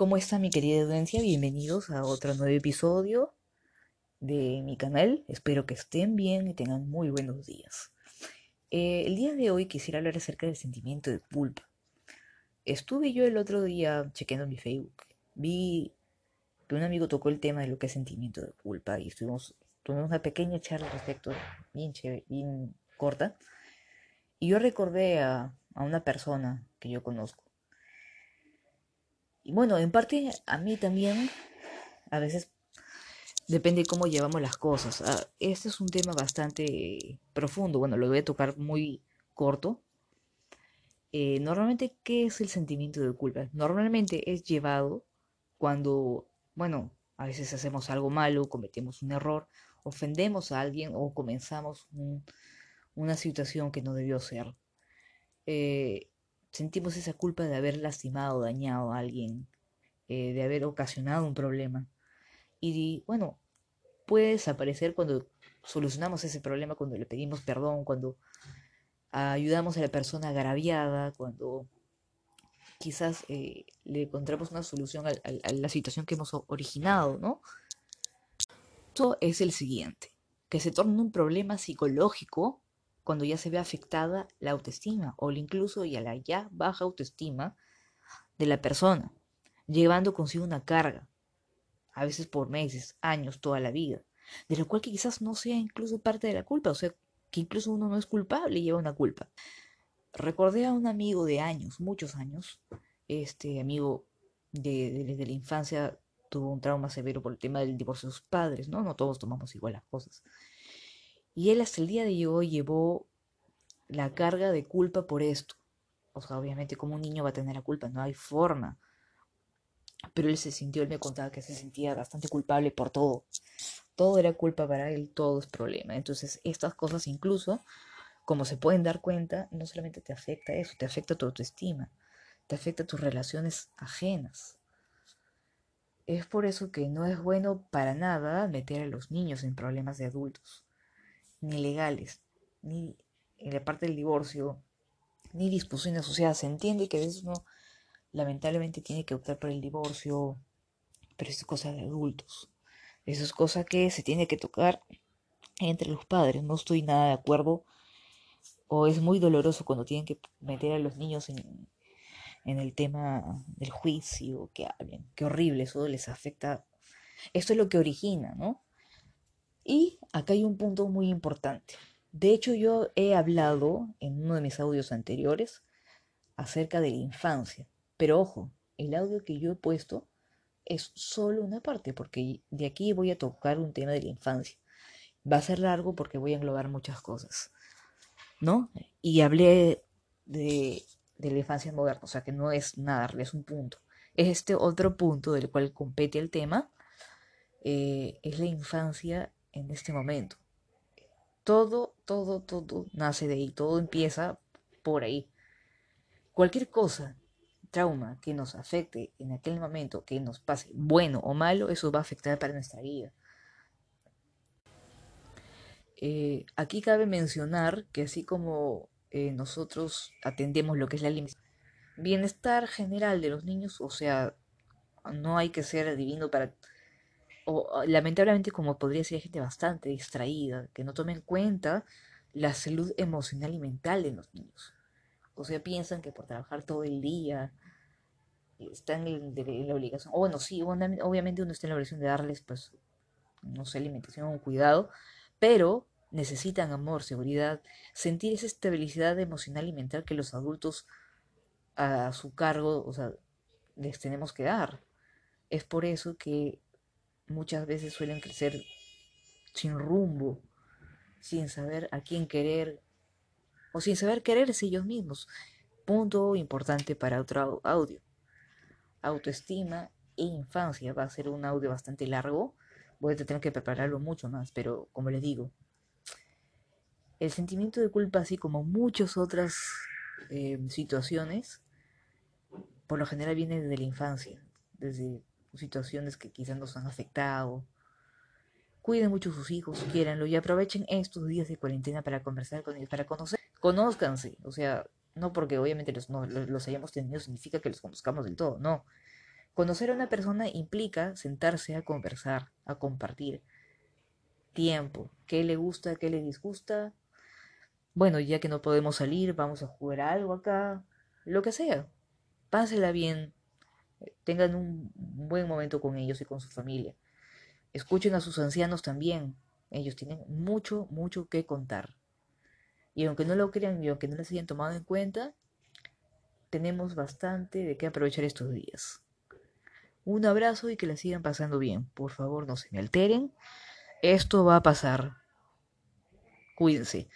¿Cómo está mi querida audiencia? Bienvenidos a otro nuevo episodio de mi canal. Espero que estén bien y tengan muy buenos días. Eh, el día de hoy quisiera hablar acerca del sentimiento de culpa. Estuve yo el otro día chequeando mi Facebook. Vi que un amigo tocó el tema de lo que es sentimiento de culpa y estuvimos, tuvimos una pequeña charla al respecto, bien bien corta. Y yo recordé a una persona que yo conozco y bueno, en parte a mí también, a veces depende de cómo llevamos las cosas. Ah, este es un tema bastante profundo, bueno, lo voy a tocar muy corto. Eh, normalmente, ¿qué es el sentimiento de culpa? Normalmente es llevado cuando, bueno, a veces hacemos algo malo, cometemos un error, ofendemos a alguien o comenzamos una situación que no debió ser. Eh, sentimos esa culpa de haber lastimado, dañado a alguien, eh, de haber ocasionado un problema. Y bueno, puede desaparecer cuando solucionamos ese problema, cuando le pedimos perdón, cuando ayudamos a la persona agraviada, cuando quizás eh, le encontramos una solución a, la situación que hemos originado, ¿no? Esto es el siguiente, que se torna un problema psicológico cuando ya se ve afectada la autoestima o incluso ya la ya baja autoestima de la persona, llevando consigo una carga, a veces por meses, años, toda la vida, de lo cual que quizás no sea incluso parte de la culpa, o sea, que incluso uno no es culpable y lleva una culpa. Recordé a un amigo de años, muchos años, este amigo de, de la infancia tuvo un trauma severo por el tema del divorcio de sus padres, ¿no? No todos tomamos igual las cosas. Y él hasta el día de hoy llevó la carga de culpa por esto. O sea, obviamente, como un niño va a tener la culpa? No hay forma. Pero él se sintió, él me contaba que se sentía bastante culpable por todo. Todo era culpa para él, todo es problema. Entonces, estas cosas incluso, como se pueden dar cuenta, no solamente te afecta eso, te afecta tu autoestima, te afecta tus relaciones ajenas. Es por eso que no es bueno para nada meter a los niños en problemas de adultos ni legales, ni en la parte del divorcio, ni disposiciones asociadas. Se entiende que a veces uno lamentablemente tiene que optar por el divorcio, pero eso es cosa de adultos. Eso es cosa que se tiene que tocar entre los padres. No estoy nada de acuerdo. O es muy doloroso cuando tienen que meter a los niños en, en el tema del juicio, que hablen. Qué horrible, eso les afecta. Esto es lo que origina, ¿no? Y acá hay un punto muy importante. De hecho, yo he hablado en uno de mis audios anteriores acerca de la infancia. Pero ojo, el audio que yo he puesto es solo una parte, porque de aquí voy a tocar un tema de la infancia. Va a ser largo porque voy a englobar muchas cosas. ¿No? Y hablé de, la infancia moderna, o sea que no es nada, es un punto. Es este otro punto del cual compete el tema, eh, es la infancia en este momento. Todo, todo, todo nace de ahí, todo empieza por ahí. Cualquier cosa, trauma que nos afecte en aquel momento, que nos pase bueno o malo, eso va a afectar para nuestra vida. Eh, aquí cabe mencionar que así como eh, nosotros atendemos lo que es la bienestar general de los niños, o sea, no hay que ser adivino para lamentablemente como podría ser gente bastante distraída, que no tome en cuenta la salud emocional y mental de los niños. O sea, piensan que por trabajar todo el día están en, la obligación, o bueno, sí, obviamente uno está en la obligación de darles, pues, no sé, alimentación o cuidado, pero necesitan amor, seguridad, sentir esa estabilidad emocional y mental que los adultos a su cargo, o sea, les tenemos que dar. Es por eso que muchas veces suelen crecer sin rumbo, sin saber a quién querer o sin saber quererse ellos mismos. Punto importante para otro audio. Autoestima e infancia. Va a ser un audio bastante largo. Voy a tener que prepararlo mucho más, pero como les digo, el sentimiento de culpa, así como muchas otras eh, situaciones, por lo general viene desde la infancia, desde situaciones que quizás nos han afectado. Cuiden mucho a sus hijos, quiéranlo y aprovechen estos días de cuarentena para conversar con ellos, para conocer. Conózcanse, o sea, no porque obviamente los, no, los hayamos tenido significa que los conozcamos del todo, no. Conocer a una persona implica sentarse a conversar, a compartir tiempo, qué le gusta, qué le disgusta. Bueno, ya que no podemos salir, vamos a jugar algo acá, lo que sea. Pásela bien, tengan un buen momento con ellos y con su familia. Escuchen a sus ancianos también, ellos tienen mucho, mucho que contar. Y aunque no lo crean y aunque no les hayan tomado en cuenta, tenemos bastante de qué aprovechar estos días. Un abrazo y que la sigan pasando bien. Por favor, no se me alteren. Esto va a pasar. Cuídense.